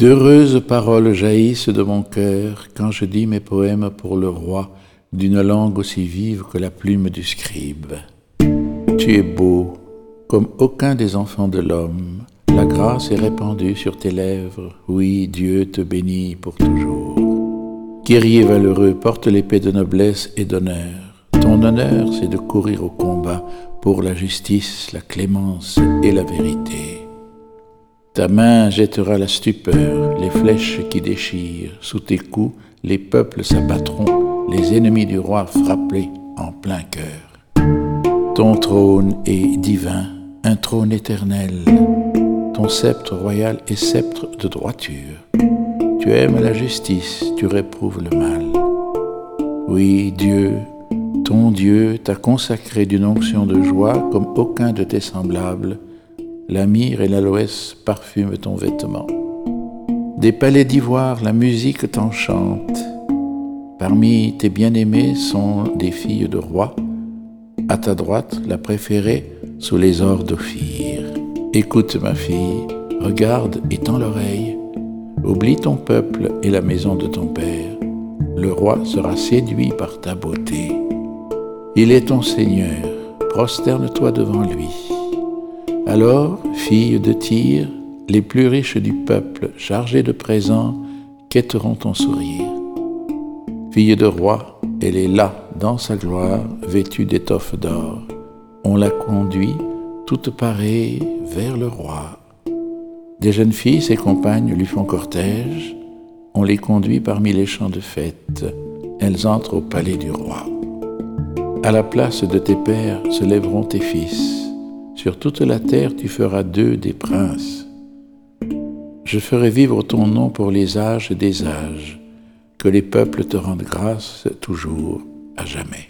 D'heureuses paroles jaillissent de mon cœur quand je dis mes poèmes pour le roi d'une langue aussi vive que la plume du scribe. Tu es beau comme aucun des enfants de l'homme. La grâce est répandue sur tes lèvres. Oui, Dieu te bénit pour toujours. Guerrier valeureux, porte l'épée de noblesse et d'honneur. Ton honneur, c'est de courir au combat pour la justice, la clémence et la vérité. Ta main jettera la stupeur, les flèches qui déchirent. Sous tes coups, les peuples s'abattront, les ennemis du roi frappés en plein cœur. Ton trône est divin, un trône éternel. Ton sceptre royal est sceptre de droiture. Tu aimes la justice, tu réprouves le mal. Oui, Dieu, ton Dieu t'a consacré d'une onction de joie comme aucun de tes semblables. La myrrhe et l'aloès parfument ton vêtement. Des palais d'ivoire, la musique t'enchante. Parmi tes bien-aimés sont des filles de rois. À ta droite, la préférée, sous les ors d'Ophir. Écoute, ma fille, regarde et tends l'oreille. Oublie ton peuple et la maison de ton père. Le roi sera séduit par ta beauté. Il est ton Seigneur, prosterne-toi devant lui. Alors, fille de Tyr, les plus riches du peuple, chargés de présents, quêteront ton sourire. Fille de roi, elle est là, dans sa gloire, vêtue d'étoffes d'or. On la conduit, toute parée, vers le roi. Des jeunes filles, ses compagnes, lui font cortège. On les conduit parmi les champs de fête. Elles entrent au palais du roi. À la place de tes pères se lèveront tes fils. Sur toute la terre tu feras d'eux des princes. Je ferai vivre ton nom pour les âges des âges. Que les peuples te rendent grâce toujours, à jamais.